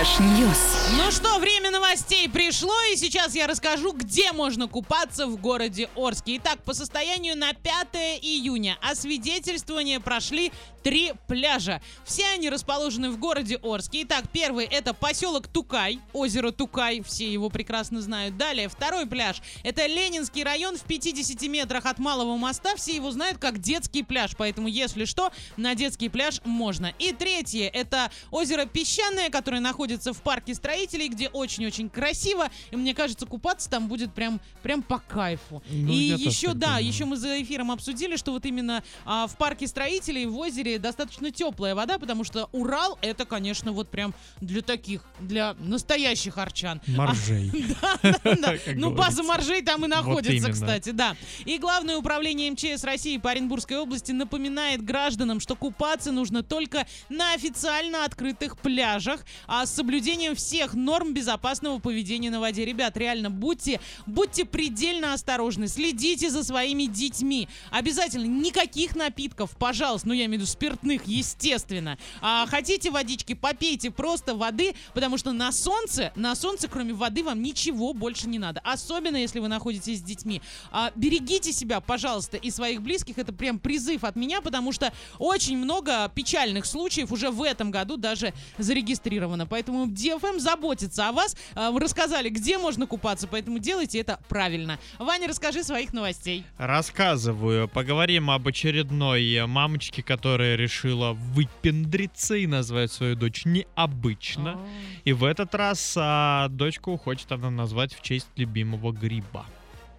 Fresh News. Ну что, время новостей пришло, и сейчас я расскажу, где можно купаться в городе Орске. Итак, по состоянию на 5 июня освидетельствование прошли три пляжа. Все они расположены в городе Орске. Итак, первый это поселок Тукай, озеро Тукай, все его прекрасно знают. Далее, второй пляж это Ленинский район в 50 метрах от Малого моста. Все его знают как детский пляж, поэтому, если что, на детский пляж можно. И третье это озеро Песчаное, которое находится в парке строителей, где очень-очень красиво. И мне кажется, купаться там будет прям, прям по кайфу. Ну, и еще, да, думаю. еще мы за эфиром обсудили, что вот именно а, в парке строителей в озере достаточно теплая вода, потому что Урал это, конечно, вот прям для таких, для настоящих арчан. Моржей. Да, Ну, база моржей там и находится, кстати, да. И Главное управление МЧС России по Оренбургской области напоминает гражданам, что купаться нужно только на официально открытых пляжах, а с соблюдением всех норм безопасного поведения на воде. Ребят, реально, будьте, будьте предельно осторожны, следите за своими детьми. Обязательно никаких напитков, пожалуйста, ну я имею в виду спиртных, естественно. А хотите водички, попейте просто воды, потому что на солнце, на солнце, кроме воды, вам ничего больше не надо. Особенно, если вы находитесь с детьми. А, берегите себя, пожалуйста, и своих близких. Это прям призыв от меня, потому что очень много печальных случаев уже в этом году даже зарегистрировано. Поэтому DFM заботится о вас. А, рассказали, где можно купаться, поэтому делайте это правильно. Ваня, расскажи своих новостей. Рассказываю. Поговорим об очередной мамочке, которая решила выпендриться и назвать свою дочь необычно. И в этот раз а, дочку хочет она назвать в честь любимого гриба.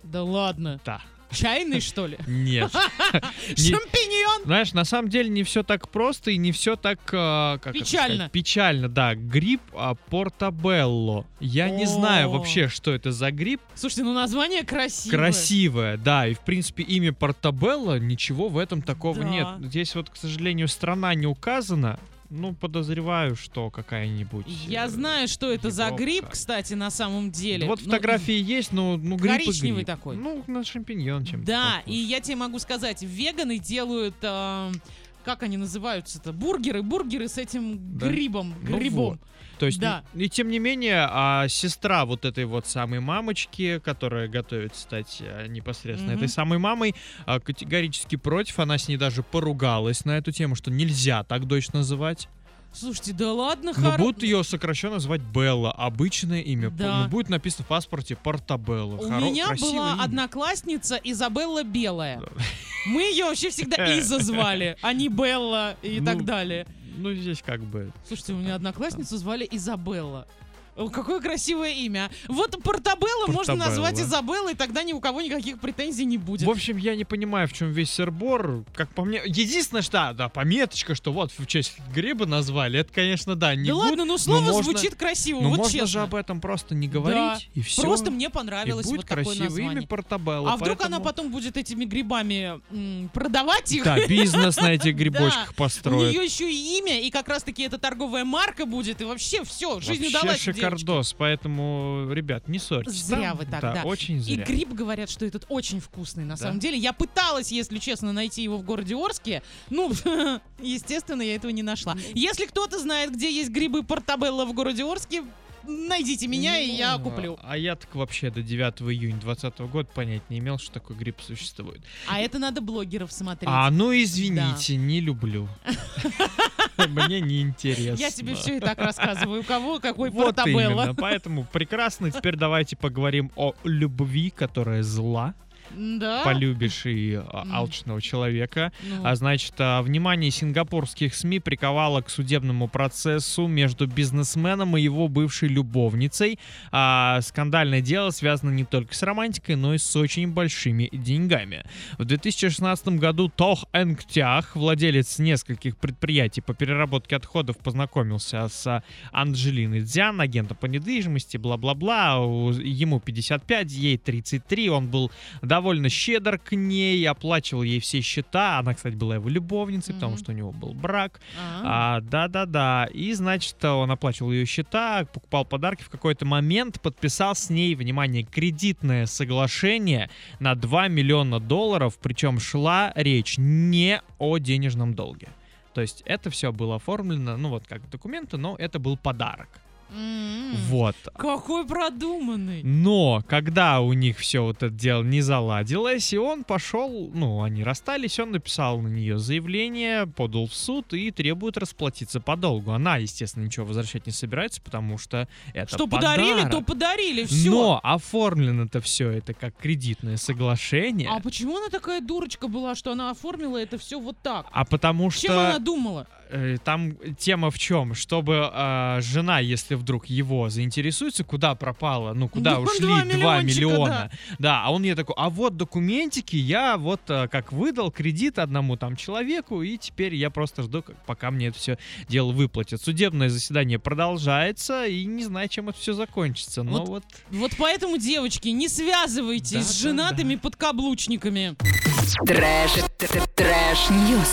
Да ладно. Да. Чайный, что ли? Нет. Не- Шампиньон! Знаешь, на самом деле не все так просто и не все так это Печально. Печально, да. Гриб а, портабелло. Я не знаю вообще, что это за гриб. Слушайте, ну название красивое. Красивое, да. И в принципе имя портабелло ничего в этом такого нет. Здесь вот, к сожалению, страна не указана. Ну, подозреваю, что какая-нибудь. Я э, знаю, что это за гриб, кстати, на самом деле. Вот Ну, фотографии есть, но ну гриб и коричневый гриб. такой. Ну, на шампиньон чем-то. Да, похож. и я тебе могу сказать, веганы делают, э, как они называются-то, бургеры, бургеры с этим Да? грибом, Ну грибом. вот. То есть, Да. н- и тем не менее, а сестра вот этой вот самой мамочки, которая готовит стать а, непосредственно Мгм. этой самой мамой, а, категорически против. Она с ней даже поругалась на эту тему, что нельзя так дочь называть. Слушайте, да ладно, Но хор- будут ее сокращенно звать Белла, обычное имя. Да. Ну, будет написано в паспорте Портабелла. У Хоро- меня была имя. одноклассница Изабелла Белая. Да. Мы ее вообще всегда Иза звали, а не Белла и Ну, так далее. Ну, здесь как бы... Слушайте, у меня одноклассницу звали Изабелла. О, Какое красивое имя. Вот Портабелла можно назвать Изабеллой, тогда ни у кого никаких претензий не будет. В общем, я не понимаю, в чем весь сырбор. Как по мне... Единственное, что, да, да, пометочка, что вот в честь гриба назвали, это, конечно, да, не да good, ладно, ну но слово можно- звучит красиво, Ну, вот можно честно. же об этом просто не говорить, и все. Просто мне и понравилось будет вот такое красивое название. имя Портабелла. А вдруг она поэтому- потом будет этими грибами м, продавать их? Да, бизнес на этих грибочках У построит. нее еще и имя, и как раз-таки это торговая марка будет, и вообще все, жизнь удалась. Шикардос, поэтому, ребят, не ссорьтесь. Зря Там- вы так, да. да. очень И зря. гриб говорят, что этот очень вкусный на Да? самом деле. Я пыталась, если честно, найти его в городе Орске. Ну, естественно, я этого не нашла. Если кто-то знает, где есть грибы Портабелла в городе Орске, найдите меня, и я Ну, куплю. А я так вообще до 9 июня 2020 года понять не имел, что такой гриб существует. А это надо блогеров смотреть. А, ну извините, не люблю. Мне не интересно. Я тебе все и так рассказываю. У кого какой Вот Портабелла. именно, поэтому прекрасно. Теперь давайте поговорим о любви, которая зла. Да. Полюбишь и М. алчного человека. Ну, А значит, а, внимание сингапурских СМИ приковало к судебному процессу между бизнесменом и его бывшей любовницей. А, скандальное дело связано не только с романтикой, но и с очень большими деньгами. В 2016 году Тох Энктях, владелец нескольких предприятий по переработке отходов, познакомился с Анджелиной Дзян, агентом по недвижимости, бла-бла-бла. Ему 55, ей 33. Он был довольно щедр к ней, оплачивал ей все счета. Она, кстати, была его любовницей, потому Мгм. что у него был брак. а. А, да-да-да. И, значит, он оплачивал ее счета, покупал подарки. В какой-то момент подписал с ней, внимание, кредитное соглашение на 2 миллиона долларов. Причем шла речь не о денежном долге. То есть это все было оформлено, ну вот как документы, но это был подарок. М, Вот. Какой продуманный. Но когда у них все вот это дело не заладилось, и он пошел, ну, они расстались, он написал на нее заявление, подал в суд и требует расплатиться по долгу. Она, естественно, ничего возвращать не собирается, потому что это Что подарили, подарок. то подарили, все. Но оформлено-то все это как кредитное соглашение. А почему она такая дурочка была, что она оформила это все вот так? А потому Чем она что думала? э, там тема в чем? Чтобы э, жена, если вдруг его заинтересуется, куда пропала, ну куда Да, ушли два 2 миллиончика, миллиона. Да. а он ей такой, а вот документики я вот э, как выдал кредит одному там человеку, и теперь я просто жду, пока мне это все дело выплатят. Судебное заседание продолжается, и не знаю, чем это все закончится. Но Вот вот Вот поэтому, девочки, не связывайтесь Да, с да, женатыми подкаблучниками. Trash, trash news.